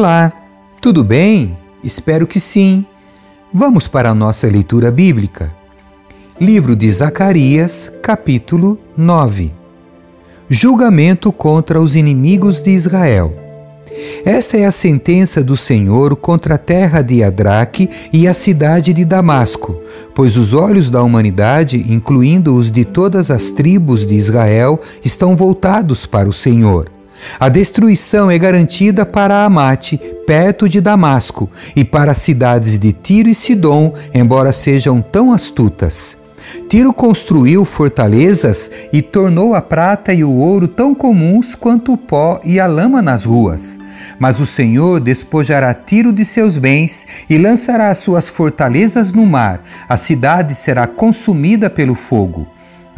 Olá, tudo bem? Espero que sim. Vamos para a nossa leitura bíblica. Livro de Zacarias, capítulo 9. Julgamento contra os inimigos de Israel. Esta é a sentença do Senhor contra a terra de Adraque e a cidade de Damasco, pois os olhos da humanidade, incluindo os de todas as tribos de Israel, estão voltados para o Senhor. A destruição é garantida para Amate, perto de Damasco, e para as cidades de Tiro e Sidom, embora sejam tão astutas. Tiro construiu fortalezas e tornou a prata e o ouro tão comuns quanto o pó e a lama nas ruas. Mas o Senhor despojará Tiro de seus bens e lançará suas fortalezas no mar. A cidade será consumida pelo fogo.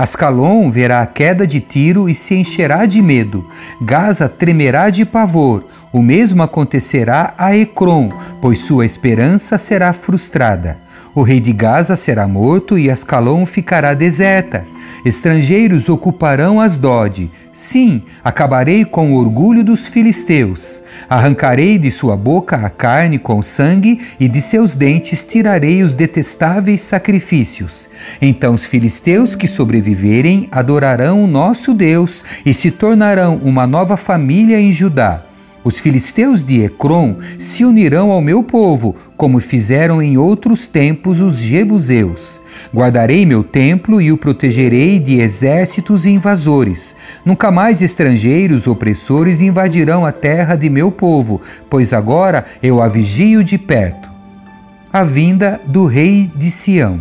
Ascalon verá a queda de Tiro e se encherá de medo. Gaza tremerá de pavor. O mesmo acontecerá a Ecrom, pois sua esperança será frustrada. O rei de Gaza será morto e Ascalon ficará deserta. Estrangeiros ocuparão Asdod. Sim, acabarei com o orgulho dos filisteus. Arrancarei de sua boca a carne com sangue e de seus dentes tirarei os detestáveis sacrifícios. Então os filisteus que sobreviverem adorarão o nosso Deus e se tornarão uma nova família em Judá. Os filisteus de Ecrom se unirão ao meu povo, como fizeram em outros tempos os jebuseus. Guardarei meu templo e o protegerei de exércitos invasores. Nunca mais estrangeiros opressores invadirão a terra de meu povo, pois agora eu a vigio de perto. A vinda do rei de Sião.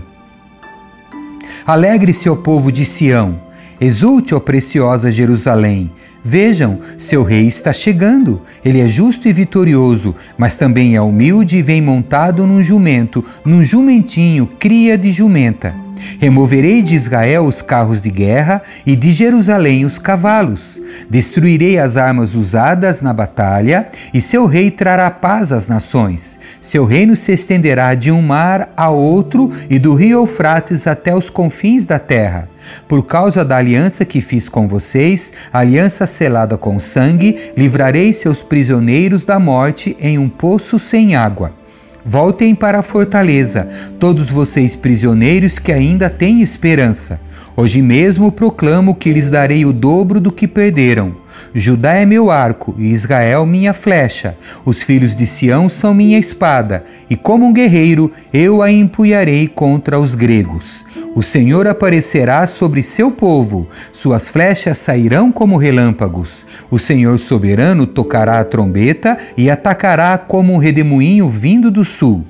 Alegre-se, ó povo de Sião, exulte, ó preciosa Jerusalém Vejam, seu rei está chegando. Ele é justo e vitorioso, mas também é humilde e vem montado num jumento, num jumentinho, cria de jumenta. Removerei de Israel os carros de guerra e de Jerusalém os cavalos. Destruirei as armas usadas na batalha e seu rei trará paz às nações. Seu reino se estenderá de um mar a outro e do rio Eufrates até os confins da terra. Por causa da aliança que fiz com vocês, aliança selada com sangue, livrarei seus prisioneiros da morte em um poço sem água. Voltem para a fortaleza, todos vocês prisioneiros que ainda têm esperança. Hoje mesmo proclamo que lhes darei o dobro do que perderam. Judá é meu arco e Israel minha flecha. Os filhos de Sião são minha espada, e como um guerreiro eu a empunharei contra os gregos. O Senhor aparecerá sobre seu povo, suas flechas sairão como relâmpagos. O Senhor soberano tocará a trombeta e atacará como um redemoinho vindo do sul.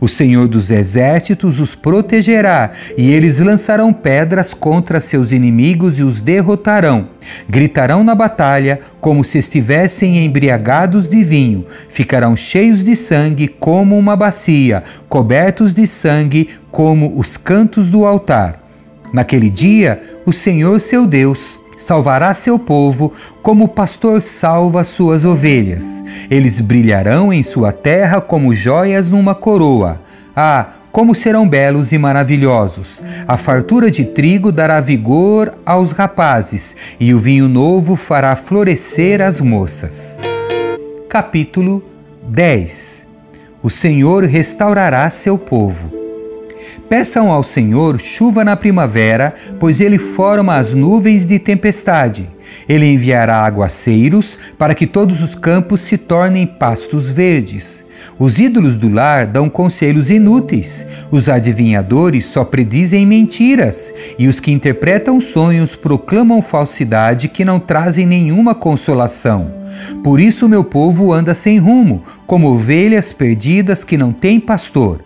O Senhor dos exércitos os protegerá, e eles lançarão pedras contra seus inimigos e os derrotarão. Gritarão na batalha como se estivessem embriagados de vinho, ficarão cheios de sangue como uma bacia, cobertos de sangue como os cantos do altar. Naquele dia, o Senhor seu Deus salvará seu povo como o pastor salva suas ovelhas. Eles brilharão em sua terra como joias numa coroa. Ah, como serão belos e maravilhosos! A fartura de trigo dará vigor aos rapazes, e o vinho novo fará florescer as moças. Capítulo 10 O Senhor restaurará seu povo. Peçam ao Senhor chuva na primavera, pois ele forma as nuvens de tempestade. Ele enviará aguaceiros para que todos os campos se tornem pastos verdes. Os ídolos do lar dão conselhos inúteis, os adivinhadores só predizem mentiras, e os que interpretam sonhos proclamam falsidade que não trazem nenhuma consolação. Por isso meu povo anda sem rumo, como ovelhas perdidas que não têm pastor.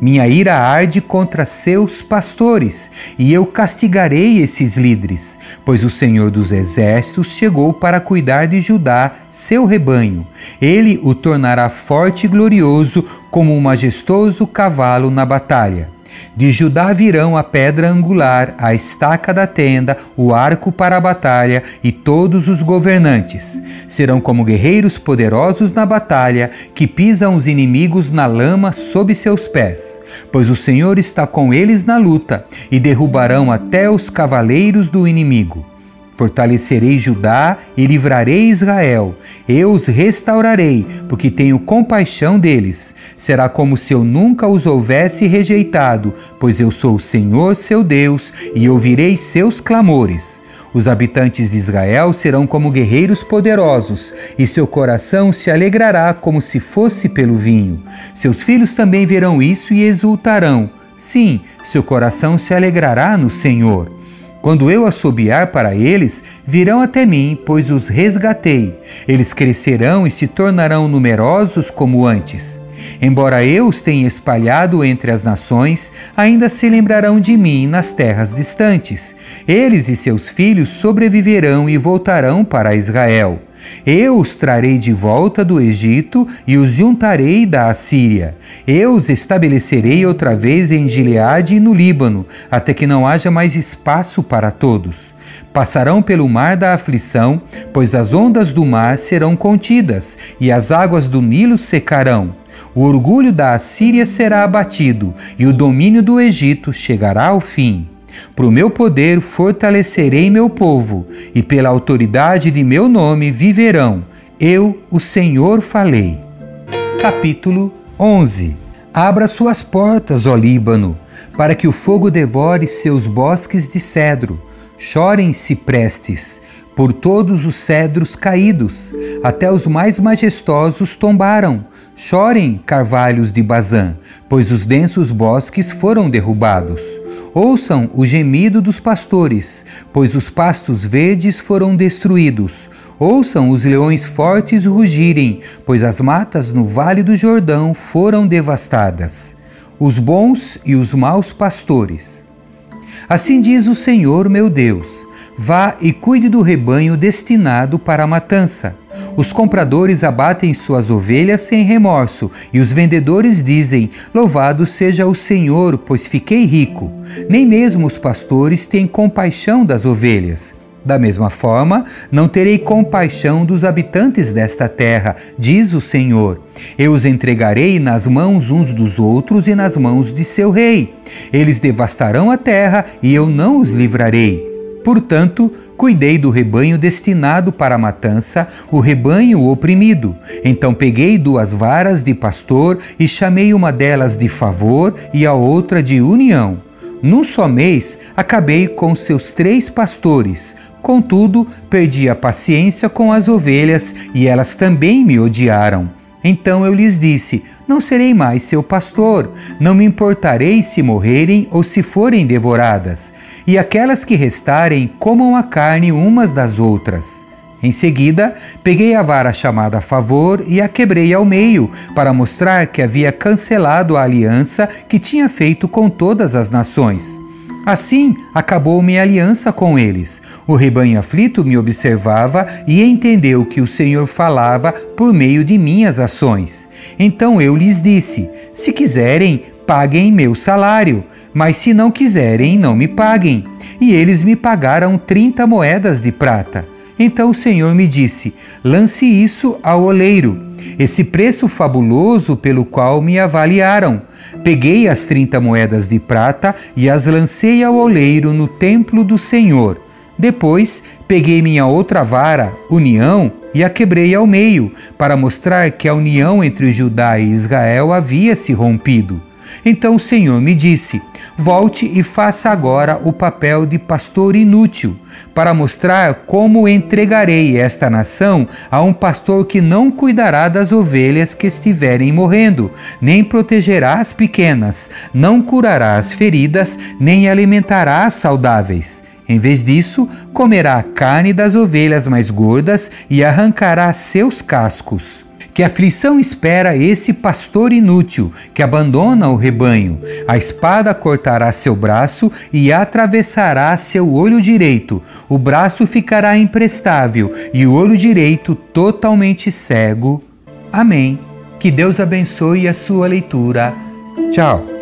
Minha ira arde contra seus pastores, e eu castigarei esses líderes, pois o Senhor dos Exércitos chegou para cuidar de Judá, seu rebanho. Ele o tornará forte e glorioso, como um majestoso cavalo na batalha. De Judá virão a pedra angular, a estaca da tenda, o arco para a batalha e todos os governantes. Serão como guerreiros poderosos na batalha, que pisam os inimigos na lama sob seus pés. Pois o Senhor está com eles na luta, e derrubarão até os cavaleiros do inimigo. Fortalecerei Judá e livrarei Israel. Eu os restaurarei, porque tenho compaixão deles. Será como se eu nunca os houvesse rejeitado, pois eu sou o Senhor seu Deus e ouvirei seus clamores. Os habitantes de Israel serão como guerreiros poderosos, e seu coração se alegrará como se fosse pelo vinho. Seus filhos também verão isso e exultarão. Sim, seu coração se alegrará no Senhor. Quando eu assobiar para eles, virão até mim, pois os resgatei. Eles crescerão e se tornarão numerosos como antes. Embora eu os tenha espalhado entre as nações, ainda se lembrarão de mim nas terras distantes. Eles e seus filhos sobreviverão e voltarão para Israel. Eu os trarei de volta do Egito e os juntarei da Assíria. Eu os estabelecerei outra vez em Gileade e no Líbano, até que não haja mais espaço para todos. Passarão pelo mar da aflição, pois as ondas do mar serão contidas e as águas do Nilo secarão. O orgulho da Assíria será abatido e o domínio do Egito chegará ao fim. Por meu poder fortalecerei meu povo, e pela autoridade de meu nome viverão. Eu, o Senhor, falei. Capítulo 11 Abra suas portas, ó Líbano, para que o fogo devore seus bosques de cedro. Chorem ciprestes, por todos os cedros caídos, até os mais majestosos tombaram. Chorem, carvalhos de Bazã, pois os densos bosques foram derrubados. Ouçam o gemido dos pastores, pois os pastos verdes foram destruídos. Ouçam os leões fortes rugirem, pois as matas no vale do Jordão foram devastadas. Os bons e os maus pastores. Assim diz o Senhor meu Deus Vá e cuide do rebanho destinado para a matança. Os compradores abatem suas ovelhas sem remorso, e os vendedores dizem: Louvado seja o Senhor, pois fiquei rico. Nem mesmo os pastores têm compaixão das ovelhas. Da mesma forma, não terei compaixão dos habitantes desta terra, diz o Senhor. Eu os entregarei nas mãos uns dos outros e nas mãos de seu rei. Eles devastarão a terra e eu não os livrarei. Portanto, cuidei do rebanho destinado para a matança, o rebanho oprimido. Então peguei duas varas de pastor e chamei uma delas de favor e a outra de união. Num só mês, acabei com seus três pastores. Contudo, perdi a paciência com as ovelhas e elas também me odiaram. Então eu lhes disse: Não serei mais seu pastor, não me importarei se morrerem ou se forem devoradas, e aquelas que restarem comam a carne umas das outras. Em seguida, peguei a vara chamada a favor e a quebrei ao meio, para mostrar que havia cancelado a aliança que tinha feito com todas as nações. Assim acabou minha aliança com eles. O rebanho aflito me observava e entendeu que o Senhor falava por meio de minhas ações. Então eu lhes disse: Se quiserem, paguem meu salário, mas se não quiserem, não me paguem. E eles me pagaram trinta moedas de prata. Então o Senhor me disse: Lance isso ao oleiro esse preço fabuloso pelo qual me avaliaram. Peguei as trinta moedas de prata e as lancei ao oleiro no templo do Senhor. Depois peguei minha outra vara, união, e a quebrei ao meio, para mostrar que a união entre Judá e Israel havia se rompido. Então o Senhor me disse: Volte e faça agora o papel de pastor inútil, para mostrar como entregarei esta nação a um pastor que não cuidará das ovelhas que estiverem morrendo, nem protegerá as pequenas, não curará as feridas, nem alimentará as saudáveis. Em vez disso, comerá a carne das ovelhas mais gordas e arrancará seus cascos. Que aflição espera esse pastor inútil que abandona o rebanho? A espada cortará seu braço e atravessará seu olho direito. O braço ficará imprestável e o olho direito totalmente cego. Amém. Que Deus abençoe a sua leitura. Tchau.